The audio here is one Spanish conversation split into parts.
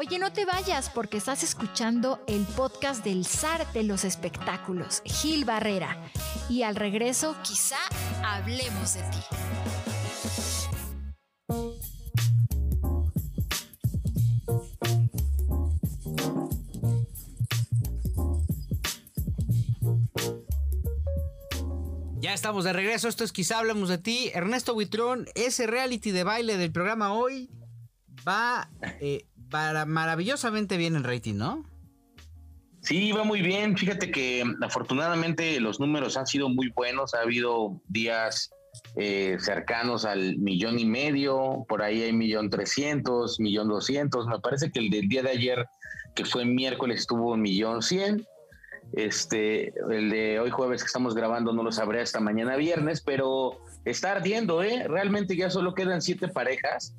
Oye, no te vayas porque estás escuchando el podcast del zar de los espectáculos, Gil Barrera. Y al regreso, quizá hablemos de ti. Ya estamos de regreso, esto es Quizá Hablemos de ti. Ernesto Buitrón, ese reality de baile del programa hoy va eh, maravillosamente bien en rating, ¿no? Sí, va muy bien. Fíjate que afortunadamente los números han sido muy buenos. Ha habido días eh, cercanos al millón y medio, por ahí hay millón trescientos, millón doscientos. Me parece que el del día de ayer, que fue miércoles, estuvo un millón cien. Este, el de hoy jueves que estamos grabando no lo sabré hasta mañana viernes, pero está ardiendo, ¿eh? Realmente ya solo quedan siete parejas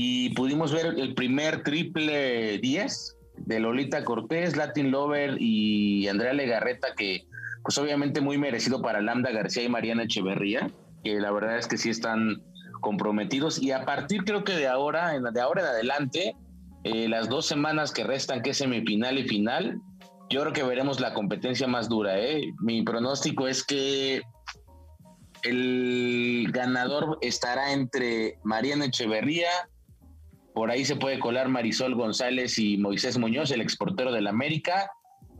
y pudimos ver el primer triple 10 de Lolita Cortés, Latin Lover y Andrea Legarreta, que pues obviamente muy merecido para Lambda García y Mariana Echeverría, que la verdad es que sí están comprometidos y a partir creo que de ahora, de ahora en adelante, eh, las dos semanas que restan, que es semifinal y final, yo creo que veremos la competencia más dura. ¿eh? Mi pronóstico es que el ganador estará entre Mariana Echeverría, por ahí se puede colar Marisol González y Moisés Muñoz, el exportero del América.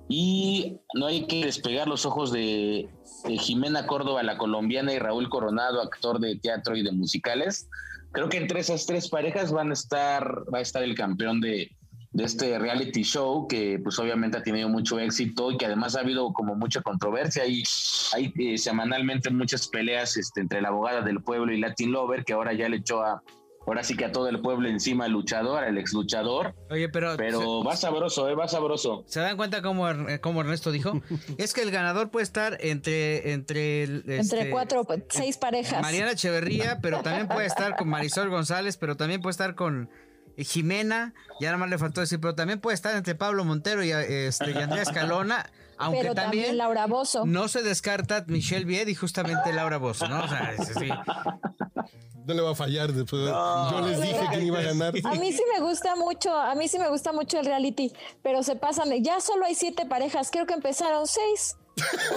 Y no hay que despegar los ojos de, Jimena Córdoba, la colombiana, y Raúl Coronado, actor de teatro y de musicales. Creo que entre esas tres parejas van a estar, va a estar el campeón de, de este reality show que pues obviamente ha tenido mucho éxito y que además ha habido como mucha controversia y hay eh, semanalmente muchas peleas este, entre la abogada del pueblo y Latin Lover que ahora ya le echó a ahora sí que a todo el pueblo encima el luchador, el ex luchador. Oye, pero pero va sabroso, eh, va sabroso. ¿Se dan cuenta cómo, cómo Ernesto dijo? es que el ganador puede estar entre entre este, entre cuatro, seis parejas. Mariana Echeverría, pero también puede estar con Marisol González, pero también puede estar con Jimena, ya nada más le faltó decir, pero también puede estar entre Pablo Montero y, este, y Andrea Escalona, aunque pero también, Laura Bozo. no se descarta Michelle Vied y justamente Laura Bozo, ¿no? O sea, sí. No le va a fallar después. No, yo les dije que iba a ganar. A mí sí me gusta mucho, a mí sí me gusta mucho el reality, pero se pasan, ya solo hay siete parejas, creo que empezaron seis.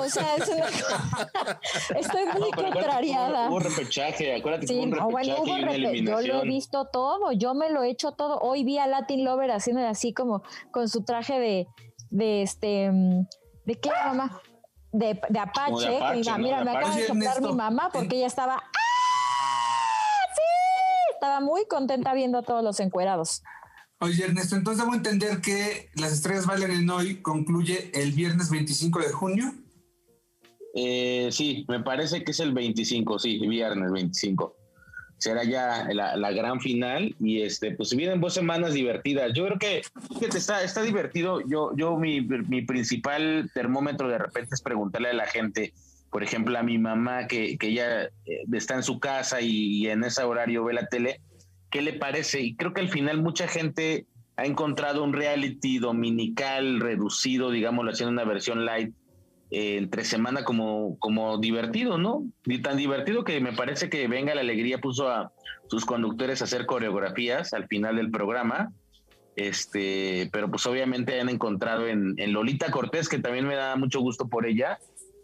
O sea, es una... estoy muy no, contrariada. Hubo, repechaje, acuérdate sí, que hubo un repechaje bueno, hubo y una repe... eliminación. Yo lo he visto todo, yo me lo he hecho todo. Hoy vi a Latin Lover haciendo así como con su traje de, de este, ¿de qué mamá? De, de Apache. de Apache, que, ¿no? Mira, me acaba de soplar mi mamá porque ella estaba, ¡ah! Estaba muy contenta viendo a todos los encuerados. Oye, Ernesto, entonces debo entender que Las Estrellas Bailan en Hoy concluye el viernes 25 de junio. Eh, sí, me parece que es el 25, sí, viernes 25. Será ya la, la, gran final y este, pues vienen dos semanas divertidas. Yo creo que fíjate, está, está divertido. Yo, yo mi, mi principal termómetro de repente es preguntarle a la gente, por ejemplo, a mi mamá que, que ella eh, está en su casa y, y en ese horario ve la tele, ¿qué le parece? Y creo que al final mucha gente ha encontrado un reality dominical reducido, digámoslo en una versión light eh, entre semana como, como divertido, ¿no? Y tan divertido que me parece que Venga la Alegría puso a sus conductores a hacer coreografías al final del programa. Este, pero pues obviamente han encontrado en, en Lolita Cortés, que también me da mucho gusto por ella,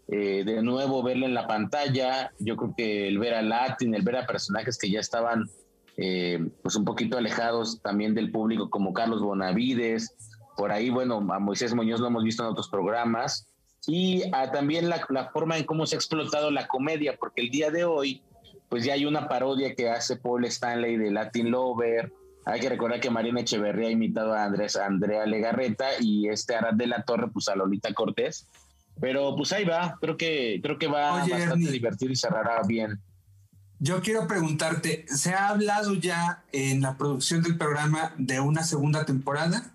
eh, de nuevo verla en la pantalla. Yo creo que el ver a Latin, el ver a personajes que ya estaban eh, pues un poquito alejados también del público, como Carlos Bonavides, por ahí, bueno, a Moisés Muñoz lo hemos visto en otros programas y a, también la, la, forma en cómo se ha explotado la comedia, porque el día de hoy, pues ya hay una parodia que hace Paul Stanley de Latin Lover. Hay que recordar que Marina Echeverría ha imitado a Andrés, a Andrea Legarreta y este Arad de la Torre, pues a Lolita Cortés. Pero pues ahí va, creo que, creo que va Oye, bastante Ernie. divertido y cerrará bien. Yo quiero preguntarte, ¿se ha hablado ya en la producción del programa de una segunda temporada?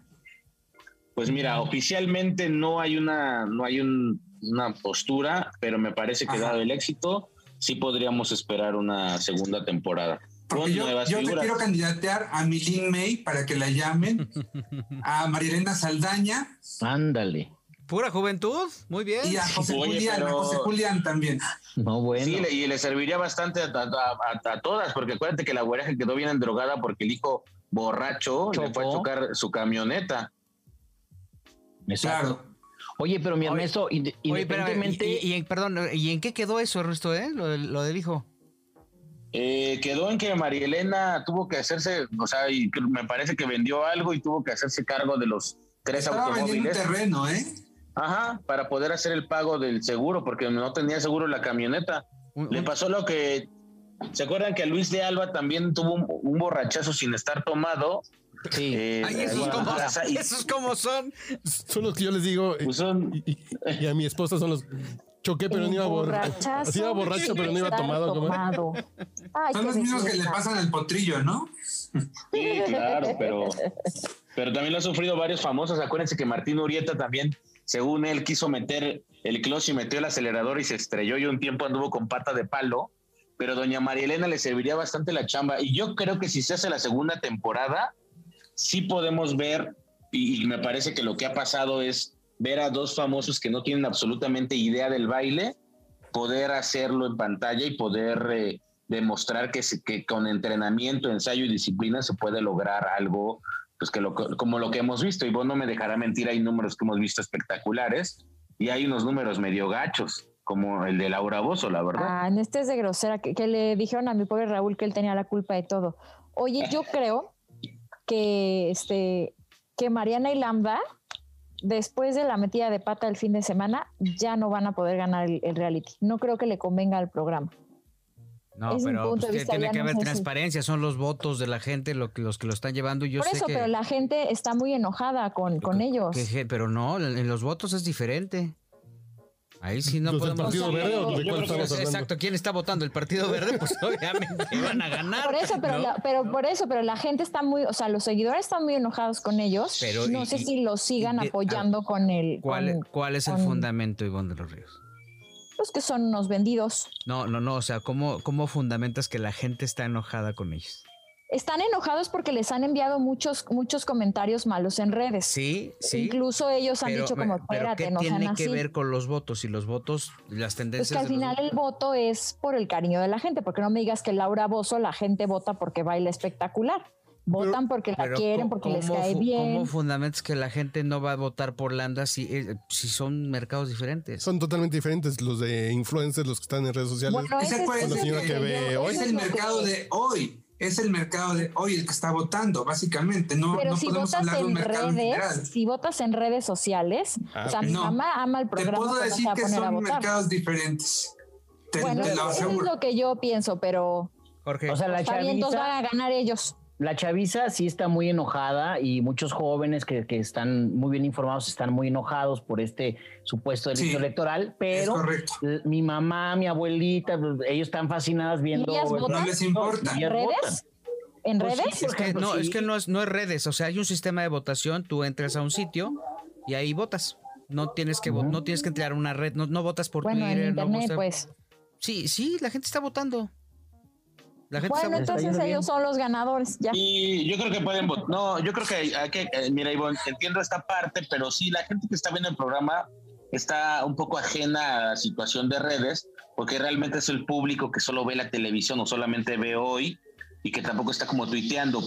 Pues mira, oficialmente no hay una, no hay un, una postura, pero me parece que Ajá. dado el éxito, sí podríamos esperar una segunda temporada. Porque Con yo, yo te quiero candidatear a Milin May para que la llamen, a Marilena Saldaña Ándale. Pura juventud, muy bien. y a José Oye, Julián, a pero- José Julián también. No, bueno. Sí, le- y le serviría bastante a, a- a- a todas, porque acuérdate que la güereja quedó bien endrogada porque el hijo borracho, le fue a chocar su camioneta. Exacto. Claro. Oye, pero mi Oye, Ernesto, inde- Oye, independientemente. y, y- y- perdón, ¿y en qué quedó eso, Ernesto, eh? Lo, del- lo del hijo. Eh, quedó en que María Elena tuvo que hacerse, o sea, y me parece que vendió algo y tuvo que hacerse cargo de los tres Estaba vendiendo un automóviles. terreno, ¿eh? Ajá, para poder hacer el pago del seguro, porque no tenía seguro la camioneta. Un- Le pasó lo que. ¿Se acuerdan que Luis de Alba también tuvo un, un borrachazo sin estar tomado? sí. Eh, Ay, esos como, y- esos como son. Son los que yo les digo. pues son- Y, y- y a mi esposa son los. Choqué, pero no iba borracho. Así iba borracho, pero no iba tomado. ¿cómo? tomado. Ay, Son los mismos que le pasan al potrillo, ¿no? Sí, claro, pero, pero también lo han sufrido varios famosos. Acuérdense que Martín Urieta también, según él, quiso meter el clutch y metió el acelerador y se estrelló y un tiempo anduvo con pata de palo. Pero doña María Elena le serviría bastante la chamba. Y yo creo que si se hace la segunda temporada, sí podemos ver, y, me parece que lo que ha pasado es ver a dos famosos que no tienen absolutamente idea del baile, poder hacerlo en pantalla y poder eh, demostrar que, que con entrenamiento, ensayo y disciplina se puede lograr algo, pues que lo, como lo que hemos visto. Y vos no me dejará mentir, hay números que hemos visto espectaculares y hay unos números medio gachos, como el de Laura Bozo, la verdad. Ah, en este es de grosera, que, que le dijeron a mi pobre Raúl que él tenía la culpa de todo. Oye, yo creo que este que Mariana y Lambda, después de la metida de pata el fin de semana, ya no van a poder ganar el, el reality. No creo que le convenga al programa. No, Es pero punto pues, de que vista, tiene que haber transparencia, son los votos de la gente lo que, los que lo están llevando. Yo Por sé eso, que, pero la gente está muy enojada con, con que- ellos. que- pero no, en los votos es diferente. Ahí sí no ¿Los del podemos. Partido O sea, Verde o yo- de Yo cuál creo que estamos es hablando? exacto. ¿Quién está votando? El Partido Verde, pues obviamente van a ganar. Por eso, pero, ¿no? la- pero por eso, pero la gente está muy, o sea, los seguidores están muy enojados con ellos. Pero, no y- sé y- si los sigan de- apoyando con el, ¿Cuál, con, cuál es el fundamento, Ivonne de los Ríos? Los que son unos vendidos. No, no, no. O sea, ¿cómo, ¿cómo fundamentas que la gente está enojada con ellos? Están enojados porque les han enviado muchos, muchos comentarios malos en redes. Sí, sí. Incluso ellos han pero, dicho como, espérate, ¿qué no sean tiene que así. ver con los votos? Y los votos, las Pues tendencias. que al los final el voto es por el cariño de la gente, porque no me digas que Laura Bozo la gente vota porque baila espectacular. Votan porque la quieren, ¿cómo- porque les cae bien. ¿Cómo fundamentas que la gente no va a votar por Landa si, eh, si son mercados diferentes? Son totalmente diferentes los de influencers, los que están en redes sociales. Bueno, es el que- mercado de hoy. Es el mercado de hoy el que está votando, básicamente. No, Pero no si podemos votas hablar de un en mercado redes, general. si votas en redes sociales, Ah, o sea, ok. mi No. mamá ama el Te programa, puedo no se decir que son mercados diferentes. Te, Bueno, te lo eso es lo que yo pienso, pero Jorge. O sea, la entonces van a ganar ellos. La chaviza sí está muy enojada y muchos jóvenes que, que están muy bien informados están muy enojados por este supuesto delito Sí, electoral, pero mi mamá, mi abuelita, pues, ellos están fascinadas viendo. ellas ¿verdad? votan? No les importa. ¿Redes? votan. ¿En Pues sí, redes? por es que, ejemplo, no, es sí. que no es, no es redes, o sea, hay un sistema de votación, tú entras a un sitio y ahí votas. No tienes que vo- no tienes que entrar a una red, no, no votas por Bueno, en Twitter, no internet, votas- pues. Sí, sí, la gente está votando. La gente Bueno, entonces ellos son los ganadores, ya. Y yo creo que pueden votar. No, yo creo que hay que. eh, mira, Ivonne, entiendo esta parte, pero sí, la gente que está viendo el programa está un poco ajena a la situación de redes, porque realmente es el público que solo ve la televisión o solamente ve hoy y que tampoco está como tuiteando.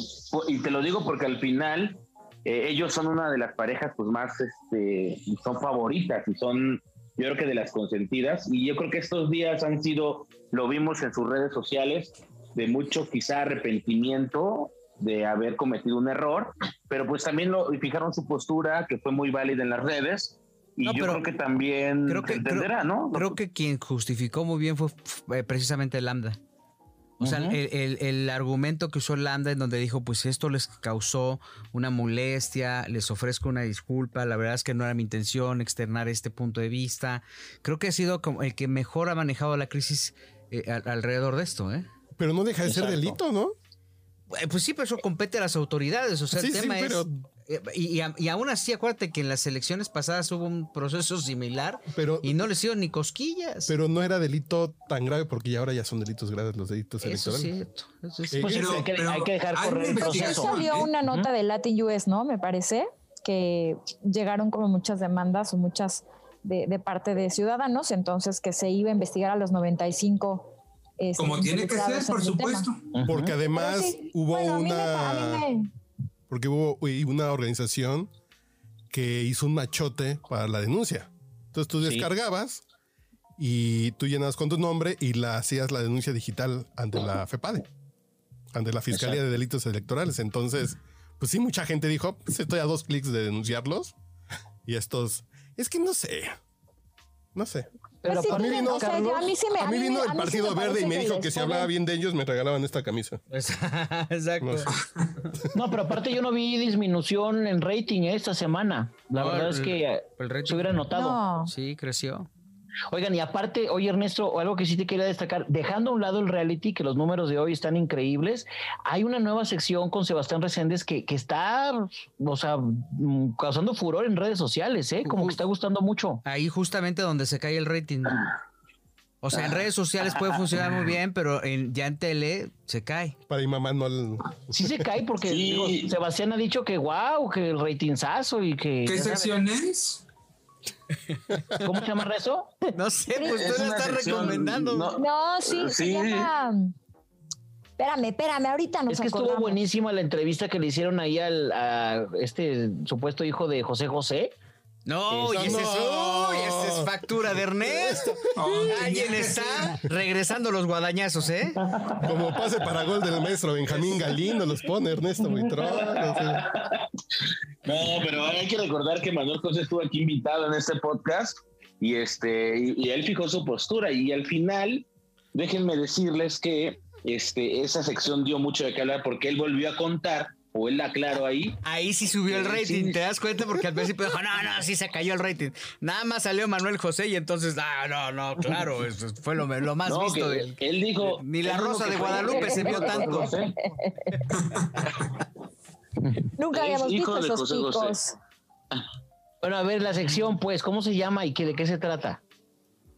Y te lo digo porque al final eh, ellos son una de las parejas pues más, este, son favoritas y son, yo creo que de las consentidas. Y yo creo que estos días han sido, lo vimos en sus redes sociales, de mucho quizá arrepentimiento de haber cometido un error, pero pues también lo fijaron su postura que fue muy válida en las redes y No, yo pero creo que también creo que- entenderá, ¿no? Creo que quien justificó muy bien fue eh, precisamente Lambda. O sea, el, el- el argumento que usó Lambda en donde dijo, pues esto les causó una molestia, les ofrezco una disculpa, la verdad es que no era mi intención externar este punto de vista. Creo que ha sido como el que mejor ha manejado la crisis eh, al- alrededor de esto, ¿eh? Pero no deja de ser delito, ¿no? Eh, Pues sí, pero eso compete a las autoridades. O sea, Sí, el sí, tema pero- es. eh, Y, y aún así, acuérdate que en las elecciones pasadas hubo un proceso similar Pero, y no les hicieron ni cosquillas. pero no era delito tan grave porque ya ahora ya son delitos graves los delitos eso es electorales. cierto. Eso es Eh, Pues sí, Pero- hay, que, pero hay que dejar correr el Sí proceso. salió una nota de Latin US, ¿no? Me parece que llegaron como muchas demandas o muchas de, de parte de ciudadanos, entonces que se iba a investigar a los 95 este, Como tiene que ser, por tema. supuesto. Porque además sí, hubo bueno, me- una. mí me- Porque hubo una organización que hizo un machote para la denuncia. Entonces tú Sí. descargabas y tú llenabas con tu nombre y la hacías la denuncia digital ante la FEPADE, ante la Fiscalía de Delitos Electorales. Entonces, pues sí, mucha gente dijo, pues estoy a dos clics de denunciarlos. Y estos, es que no sé, no sé. Pero Pues sí, aparte, tienen, o sea, Carlos, a mí sí me- A mí me- vino a el mí sí Partido Verde y me dijo que si hablaba bien de ellos me regalaban esta camisa. Exacto. No sé. No, pero aparte yo no vi disminución en rating eh, esta semana. La No, verdad el- es que eh, el se hubiera notado. No, Sí, creció. Oigan, y aparte, oye Ernesto, algo que sí te quería destacar, dejando a un lado el reality, que los números de hoy están increíbles, hay una nueva sección con Sebastián Reséndez que, que está, o sea, mm, causando furor en redes sociales, ¿eh? Como que está gustando mucho. Ahí justamente donde se cae el rating. O sea, en redes sociales puede funcionar muy bien, pero en, ya en tele se cae. Para mi mamá no. el- Sí se cae porque Sí. digo, Sebastián ha dicho que wow, que el ratingzazo y que... ¿Qué sección es? ¿Cómo se llama eso? No sé, pues Es tú le una estás sección, recomendando. no, no, sí, se Sí. llama... Espérame, espérame, ahorita nos Es que estuvo buenísima la entrevista que le hicieron ahí al a este supuesto hijo de José José. No, y ese es, No. uy, ese es factura de Ernesto. Oh, Alguien está regresando los guadañazos, ¿eh? Como pase para gol del maestro Benjamín Galindo, los pone Ernesto Buitrón. así. No, pero hay que recordar que Manuel José estuvo aquí invitado en este podcast y este y, y él fijó su postura y al final déjenme decirles que este esa sección dio mucho de qué hablar porque él volvió a contar o él aclaró ahí Ahí sí subió el Sí, rating, sí. ¿te das cuenta? Porque al principio dijo, no, no, sí se cayó el rating. Nada más salió Manuel José y entonces, ah, no, no, claro, eso fue lo, lo más no, visto que del... él dijo Ni la él Rosa de Guadalupe se vio tanto. Nunca Es habíamos hijo visto de esos José. Bueno, a ver, la sección, pues, ¿cómo se llama y qué, de qué se trata?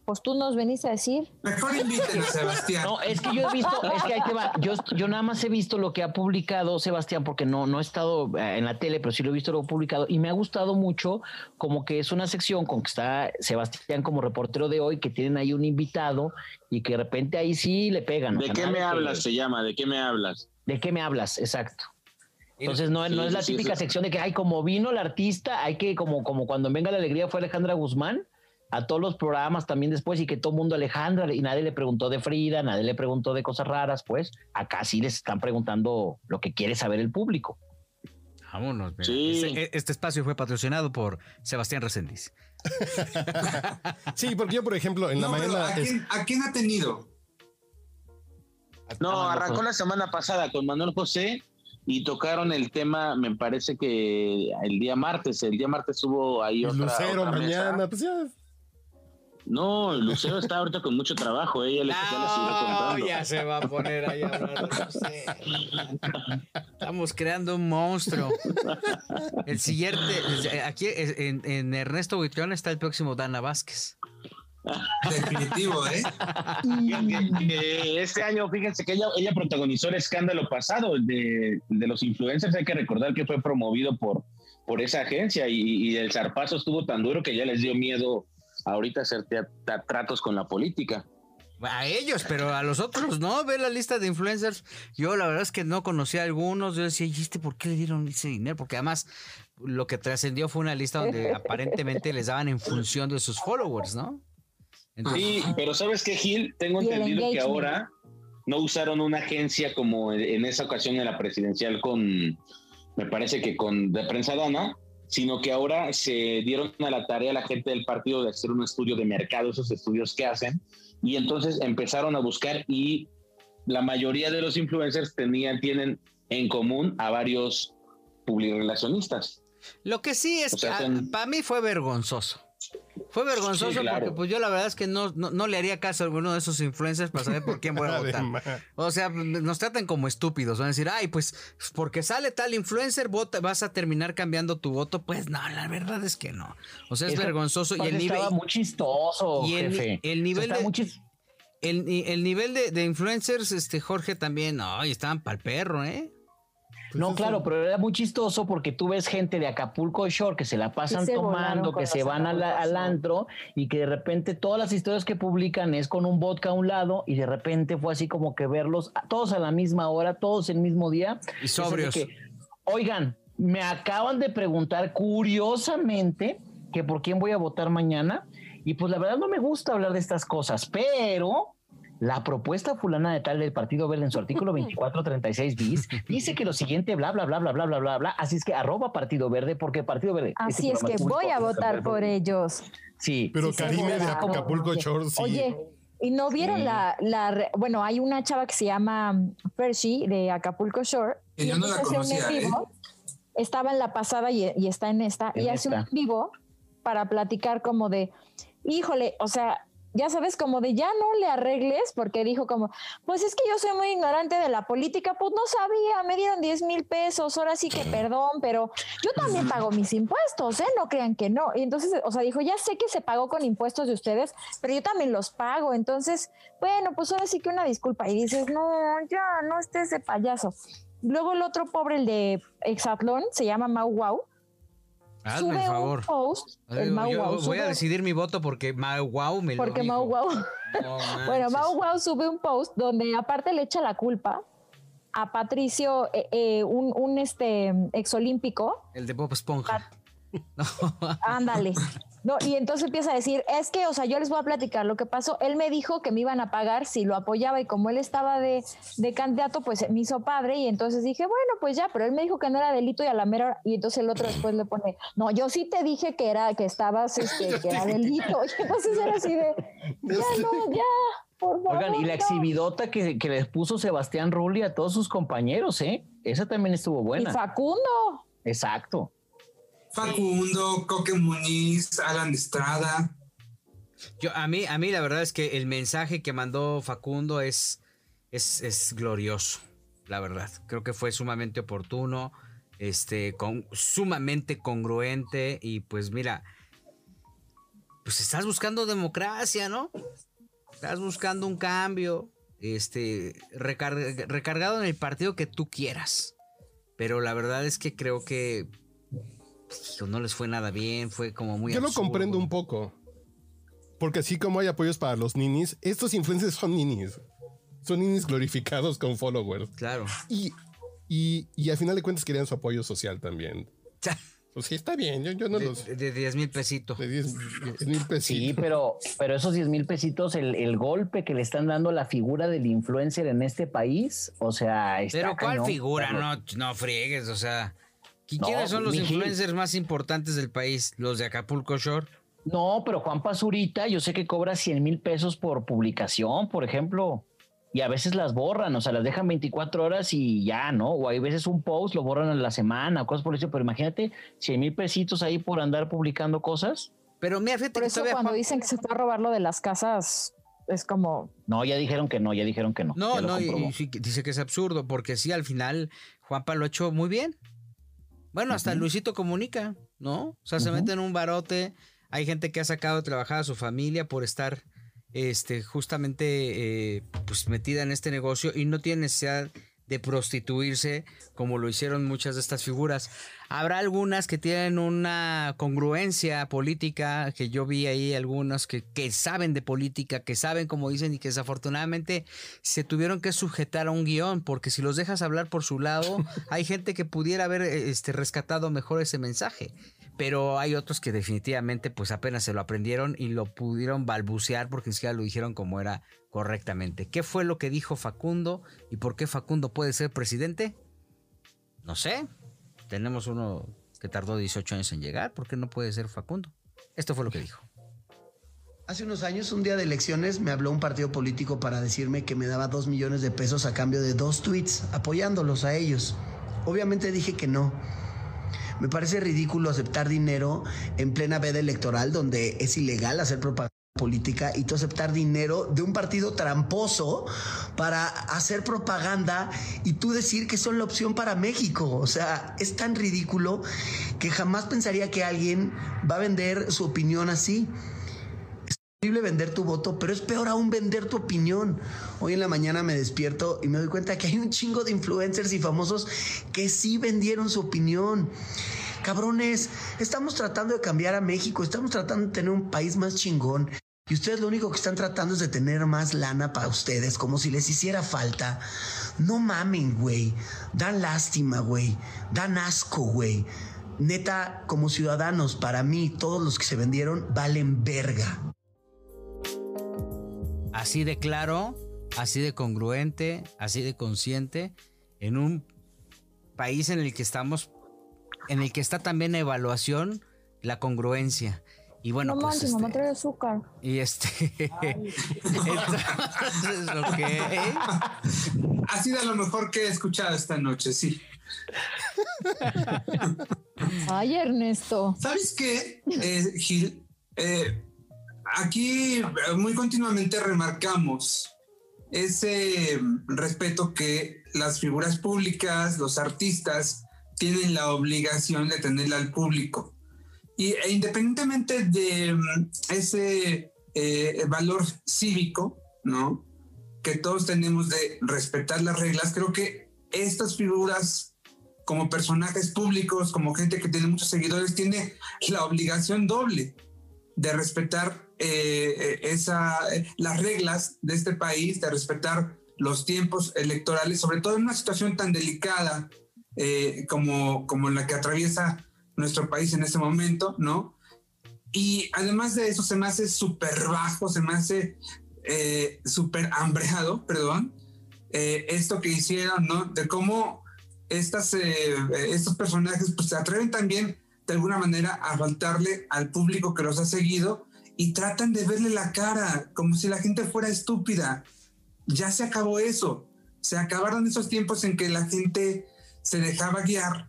Pues tú nos veniste a decir. Mejor inviten a Sebastián. No, es que yo he visto, es que ahí te va, yo, yo nada más he visto lo que ha publicado Sebastián, porque no, no he estado eh, en la tele, pero sí lo he visto lo publicado, y me ha gustado mucho como que es una sección con que está Sebastián como reportero de hoy, que tienen ahí un invitado y que de repente ahí sí le pegan. o ¿De sea, qué me que- hablas? Se llama, ¿de qué me hablas? ¿De qué me hablas? Exacto. Entonces no, es la sí, típica sí. sección de que, ay, como vino el artista, hay que, como, como cuando en Venga la Alegría fue Alejandra Guzmán, a todos los programas también después y que todo mundo Alejandra y nadie le preguntó de Frida, nadie le preguntó de cosas raras, pues acá sí les están preguntando lo que quiere saber el público. Vámonos. mira. Sí. Este, este espacio fue patrocinado por Sebastián Reséndiz. Sí, porque yo, por ejemplo, en la No, mañana. ¿a es- a quién ha tenido? No, Ah, arrancó pues. la semana pasada con Manuel José y tocaron el tema, me parece que el día martes, el día martes hubo ahí otra, Lucero otra mesa. mañana, pues ya. No, Lucero está ahorita con mucho trabajo, ella les, ya les irá contando. ya se va a poner ahí a hablar. no sé. Estamos creando un monstruo. El siguiente, aquí en, en Ernesto Buitrón está el próximo Dana Vázquez. Definitivo, ¿eh? Este año, fíjense que ella, ella protagonizó el escándalo pasado el de, de los influencers. Hay que recordar que fue promovido por, por esa agencia y, y el zarpazo estuvo tan duro que ya les dio miedo ahorita hacer tratos con la política. A ellos, pero a los otros no. Ve la lista de influencers. Yo la verdad es que no conocía a algunos. Yo decía, ¿y este por qué le dieron ese dinero? Porque además lo que trascendió fue una lista donde aparentemente les daban en función de sus followers, ¿no? Entonces, Sí, pero ¿sabes qué, Gil? Tengo entendido que ahora no usaron una agencia como en- en esa ocasión en la presidencial con, me parece que con de prensa dana, sino que ahora se dieron a la tarea a la gente del partido de hacer un estudio de mercado, esos estudios que hacen, y entonces empezaron a buscar y la mayoría de los influencers tenían, tienen en común a varios publirelacionistas. Lo que sí es O sea, que son- para mí fue vergonzoso. Fue vergonzoso Sí, claro. porque pues yo la verdad es que no, no, no le haría caso a alguno de esos influencers para saber por quién voy a votar. O sea, nos tratan como estúpidos. Van a decir, ay, pues porque sale tal influencer, vota, vas a terminar cambiando tu voto. Pues no, la verdad es que no. O sea, es, vergonzoso. Y el Aparte nivel, muy chistoso, y el jefe. el nivel de- el, el nivel de, de influencers, este Jorge también, ay, estaban para el perro, ¿eh? Pues no, eso- claro, pero era muy chistoso porque tú ves gente de Acapulco Shore que se la pasan se tomando, que se van al Shore. antro y que de repente todas las historias que publican es con un vodka a un lado y de repente fue así como que verlos a- todos a la misma hora, todos el mismo día. Y sobrios. que, oigan, me acaban de preguntar curiosamente que por quién voy a votar mañana y pues la verdad no me gusta hablar de estas cosas, pero la propuesta fulana de tal del Partido Verde en su artículo 2436 bis dice que lo siguiente, bla, bla, bla, bla, bla, bla, bla, bla. Así es que arroba Partido Verde, porque Partido Verde. este Así es programa que voy a votar Verde. por ellos. Sí. Pero Sí, Karime de. Acapulco Shore, sí. Oye, y no vieron Sí. la, la, bueno, hay una chava que se llama mm, Percy de Acapulco Shore. Que yo no la conocía, en vivo, Estaba en la pasada y, y está en esta, En y hace un esta. vivo para platicar como de, híjole, o sea, ya sabes, como de ya no le arregles, porque dijo como, pues es que yo soy muy ignorante de la política, pues no sabía, me dieron 10 mil pesos, ahora sí que perdón, pero yo también pago mis impuestos, ¿eh? No crean que no. Y entonces, o sea, dijo, ya sé que se pagó con impuestos de ustedes, pero yo también los pago, entonces, bueno, pues ahora sí que una disculpa. Y dices, no, ya, no estés de payaso. Luego el otro pobre, el de Exatlón, se llama Mau Wow. Hazme sube el favor. un post, el Yo Mau Wow, voy a decidir mi voto porque Mau Wow me lo porque dijo. Mau Wow No Bueno. Mau Wow sube un post donde aparte le echa la culpa a Patricio, eh, eh, un, un este exolímpico. El de Bob Esponja. No. Ándale. No, y entonces empieza a decir, es que, o sea, yo les voy a platicar lo que pasó. Él me dijo que me iban a pagar si lo apoyaba y como él estaba de, de candidato, pues me hizo padre y entonces dije, bueno, pues ya, pero él me dijo que no era delito y a la mera hora- y entonces el otro después le pone, no, yo sí te dije que era, que estabas, este, que era delito. Y entonces era así de, ya no, ya, por favor. Oigan, y la no". exhibidota que, que les puso Sebastián Rulli a todos sus compañeros, ¿eh? Esa también estuvo Y buena. Facundo. Exacto. Facundo, Coque Muniz, Alan Estrada. Yo, a mí, a mí la verdad es que el mensaje que mandó Facundo es, es, es glorioso, la verdad. Creo que fue sumamente oportuno, este, con, sumamente congruente y pues mira, pues estás buscando democracia, ¿no? Estás buscando un cambio, este, recar- recargado en el partido que tú quieras. Pero la verdad es que creo que no les fue nada bien, fue como muy Yo lo absurdo. comprendo un poco. Porque así como hay apoyos para los ninis, estos influencers son ninis. Son ninis glorificados con followers. Claro. Y, y, y al final de cuentas querían su apoyo social también. Pues sí, está bien. Yo, yo no los. De, de 10 mil pesitos. De 10 mil pesitos. Sí, pero, pero esos 10 mil pesitos, el, el golpe que le están dando a la figura del influencer en este país, o sea, está Pero ¿cuál cañón, figura? No, no friegues, o sea. ¿Qui- No, ¿Quiénes son los influencers más importantes del país? Los de Acapulco Shore. No, pero Juan Pazurita, yo sé que cobra 100 mil pesos por publicación, por ejemplo. Y a veces las borran, o sea, las dejan 24 horas y ya, ¿no? O hay veces un post, lo borran en la semana, cosas por eso. Pero imagínate 100 mil pesitos ahí por andar publicando cosas. Pero mira, fíjate Por eso cuando Juan- dicen que se fue a robar lo de las casas, es como, No, ya dijeron que no, ya dijeron que no. No, no, y, y dice que es absurdo, porque sí, al final Juanpa lo ha hecho muy bien. Bueno, hasta Luisito comunica, ¿no? O sea, se Ujú. mete en un barote. Hay gente que ha sacado de trabajar a su familia por estar este, justamente eh, pues metida en este negocio y no tiene necesidad de prostituirse como lo hicieron muchas de estas figuras. Habrá algunas que tienen una congruencia política, que yo vi ahí algunas que, que saben de política, que saben como dicen y que desafortunadamente se tuvieron que sujetar a un guion, porque si los dejas hablar por su lado, hay gente que pudiera haber este, rescatado mejor ese mensaje. Pero hay otros que definitivamente pues apenas se lo aprendieron y lo pudieron balbucear porque ni siquiera lo dijeron como era correctamente. ¿Qué fue lo que dijo Facundo y por qué Facundo puede ser presidente? No sé. Tenemos uno que tardó 18 años en llegar. ¿Por qué no puede ser Facundo? Esto fue lo que dijo. Hace unos años, un día de elecciones, me habló un partido político para decirme que me daba dos millones de pesos a cambio de dos tweets, apoyándolos a ellos. Obviamente dije que no. Me parece ridículo aceptar dinero en plena veda electoral, donde es ilegal hacer propaganda política y tú aceptar dinero de un partido tramposo para hacer propaganda y tú decir que son la opción para México. O sea, es tan ridículo que jamás pensaría que alguien va a vender su opinión así. Vender tu voto, pero es peor aún vender tu opinión. Hoy en la mañana me despierto y me doy cuenta que hay un chingo de influencers y famosos que sí vendieron su opinión. Cabrones, estamos tratando de cambiar a México, estamos tratando de tener un país más chingón. Y ustedes lo único que están tratando es de tener más lana para ustedes, como si les hiciera falta. No mamen, güey. Dan lástima, güey. Dan asco, güey. Neta, como ciudadanos, para mí, todos los que se vendieron valen verga. Así de claro, así de congruente, así de consciente, en un país en el que estamos, en el que está también la evaluación, la congruencia. Y bueno, no pues, manches, este, mamá trae azúcar. y este, entonces, ok. Ha sido lo mejor que he escuchado esta noche, sí. Ay, Ernesto. ¿Sabes qué, eh, Gil? Eh, aquí eh, muy continuamente remarcamos ese respeto que las figuras públicas, los artistas, tienen la obligación de tenerle al público. Y e independientemente de mm, ese eh, valor cívico, ¿no? Que todos tenemos de respetar las reglas, creo que estas figuras como personajes públicos, como gente que tiene muchos seguidores, tiene la obligación doble de respetar eh, esa, las reglas de este país, de respetar los tiempos electorales, sobre todo en una situación tan delicada eh, como, como la que atraviesa nuestro país en este momento, ¿no? Y además de eso, se me hace súper bajo, se me hace eh, súper hambreado, perdón, eh, esto que hicieron, ¿no? De cómo estas, eh, estos personajes pues, se atreven también de alguna manera a faltarle al público que los ha seguido y tratan de verle la cara como si la gente fuera estúpida. Ya se acabó eso. Se acabaron esos tiempos en que la gente se dejaba guiar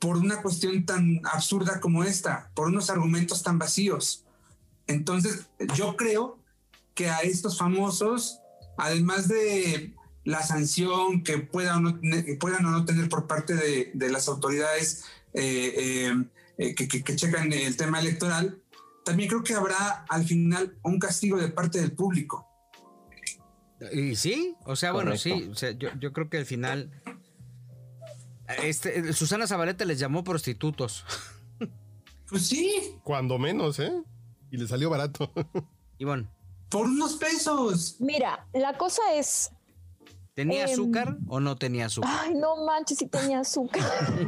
por una cuestión tan absurda como esta, por unos argumentos tan vacíos. Entonces, yo creo que a estos famosos, además de la sanción que puedan no, tener- puedan o no tener por parte de, de las autoridades eh, eh, eh, que checan el tema electoral, también creo que habrá al final un castigo de parte del público. Y sí, o sea, bueno, sí, o sea, yo, yo creo que al final este, Susana Zabaleta les llamó prostitutos. Pues sí, Cuando menos, ¿eh? Y le salió barato. Y bueno, por unos pesos. Mira, la cosa es. ¿tenía Em, azúcar o no tenía azúcar? Ay, no manches, si tenía azúcar.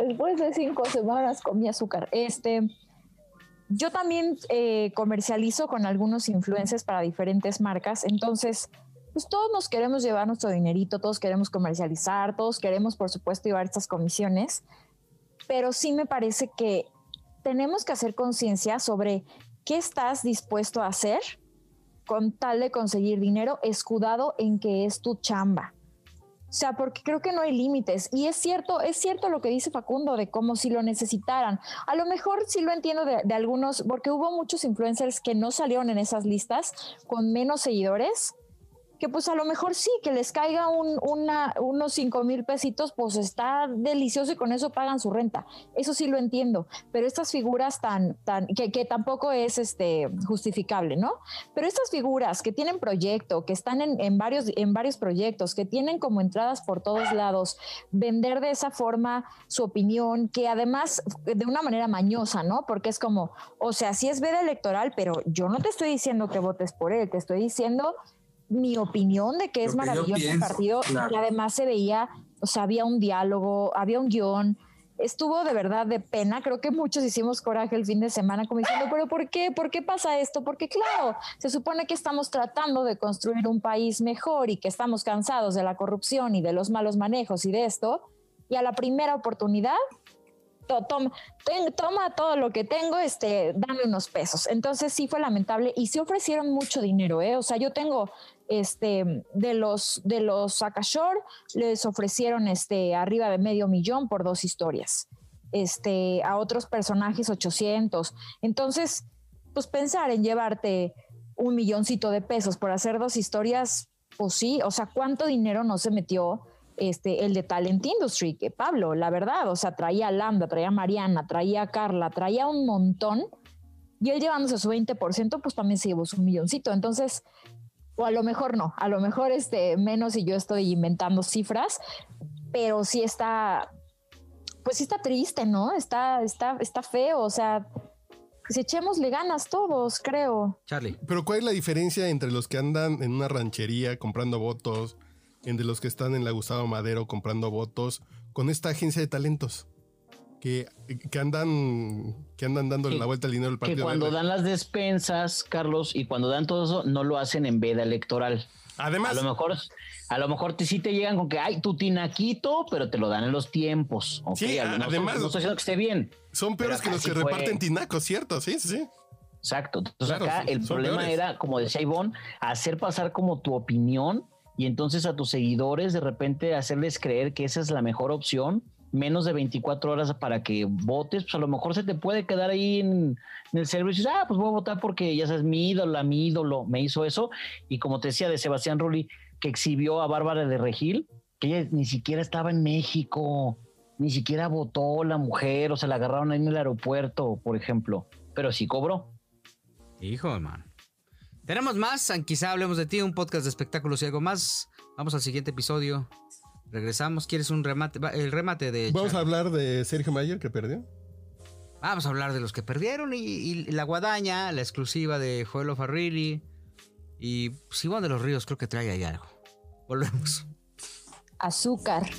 Después de cinco semanas comí azúcar. Este. Yo también eh, comercializo con algunos influencers para diferentes marcas, entonces, pues todos nos queremos llevar nuestro dinerito, todos queremos comercializar, todos queremos, por supuesto, llevar estas comisiones, pero sí me parece que tenemos que hacer conciencia sobre qué estás dispuesto a hacer con tal de conseguir dinero, escudado en que es tu chamba. O sea, porque creo que no hay límites. Y es cierto, es cierto lo que dice Facundo de como si lo necesitaran. A lo mejor sí lo entiendo de, de algunos, porque hubo muchos influencers que no salieron en esas listas con menos seguidores, que pues a lo mejor sí, que les caiga unos 5 mil pesitos, pues está delicioso y con eso pagan su renta. Eso sí lo entiendo, pero estas figuras tan, tan, que, que tampoco es este, justificable, ¿no? Pero estas figuras que tienen proyecto, que están en, en varios, en varios proyectos, que tienen como entradas por todos lados, vender de esa forma su opinión, que además de una manera mañosa, ¿no? Porque es como, o sea, sí es veda electoral, pero yo no te estoy diciendo que votes por él, te estoy diciendo mi opinión de que es que maravilloso el partido claro. y además se veía, o sea, había un diálogo, había un guion. Estuvo de verdad de pena. Creo que muchos hicimos coraje el fin de semana, como diciendo, pero ¿por qué? ¿Por qué pasa esto? Porque, claro, se supone que estamos tratando de construir un país mejor y que estamos cansados de la corrupción y de los malos manejos y de esto. Y a la primera oportunidad, to- toma, toma todo lo que tengo, este, dame unos pesos. Entonces sí fue lamentable y sí ofrecieron mucho dinero, ¿eh? O sea, yo tengo, este, de los, de los Akashor, les ofrecieron, este, arriba de medio millón por dos historias. Este, a otros personajes 800. Entonces, pues pensar en llevarte un milloncito de pesos por hacer dos historias, pues sí, o sea, ¿cuánto dinero no se metió este, el de Talent Industry? Que Pablo, la verdad, o sea, traía a Lambda, traía a Mariana, traía a Carla, traía un montón Y él llevándose su 20%, pues también se llevó su milloncito. Entonces, o a lo mejor no, a lo mejor este menos y yo estoy inventando cifras, pero sí está, pues sí está triste, ¿no? Está, está, está feo, o sea, si echémosle ganas todos, creo. Charlie. Pero ¿cuál es la diferencia entre los que andan en una ranchería comprando votos, entre los que están en la Gustavo Madero comprando votos, con esta agencia de talentos? Que, que andan que andan dándole Que- la vuelta al dinero del Que partido. cuando Verde. dan las despensas, Carlos, y cuando dan todo eso, no lo hacen en veda electoral. Además, A lo mejor, a lo mejor te, sí te llegan con que hay tu tinaquito, pero te lo dan en los tiempos. ¿ok? Sí, A no, además- no estoy diciendo que esté bien. son peores que los que fue- reparten tinacos, ¿cierto? Sí, sí, sí. Exacto. Entonces Claro, acá el problema peores. era, como decía Ivonne, hacer pasar como tu opinión y entonces a tus seguidores de repente hacerles creer que esa es la mejor opción, menos de 24 horas para que votes, pues a lo mejor se te puede quedar ahí en, el cerebro y dices, ah, pues voy a votar porque ya sabes, mi ídolo, mi ídolo me hizo eso. Y como te decía de Sebastián Rulli, que exhibió a Bárbara de Regil, que ella ni siquiera estaba en México, ni siquiera votó la mujer, o sea, la agarraron ahí en el aeropuerto, por ejemplo, pero sí cobró. Hijo, man. Tenemos más, quizá hablemos de ti, un podcast de espectáculos y algo más. Vamos al siguiente episodio. Regresamos. ¿Quieres un remate? El remate de. Vamos a hablar de Sergio Mayer que perdió. Vamos a hablar de los que perdieron y, y la guadaña, la exclusiva de Joelo Farrilli. Y pues, Iván de los Ríos, creo que trae ahí algo. Volvemos. Azúcar.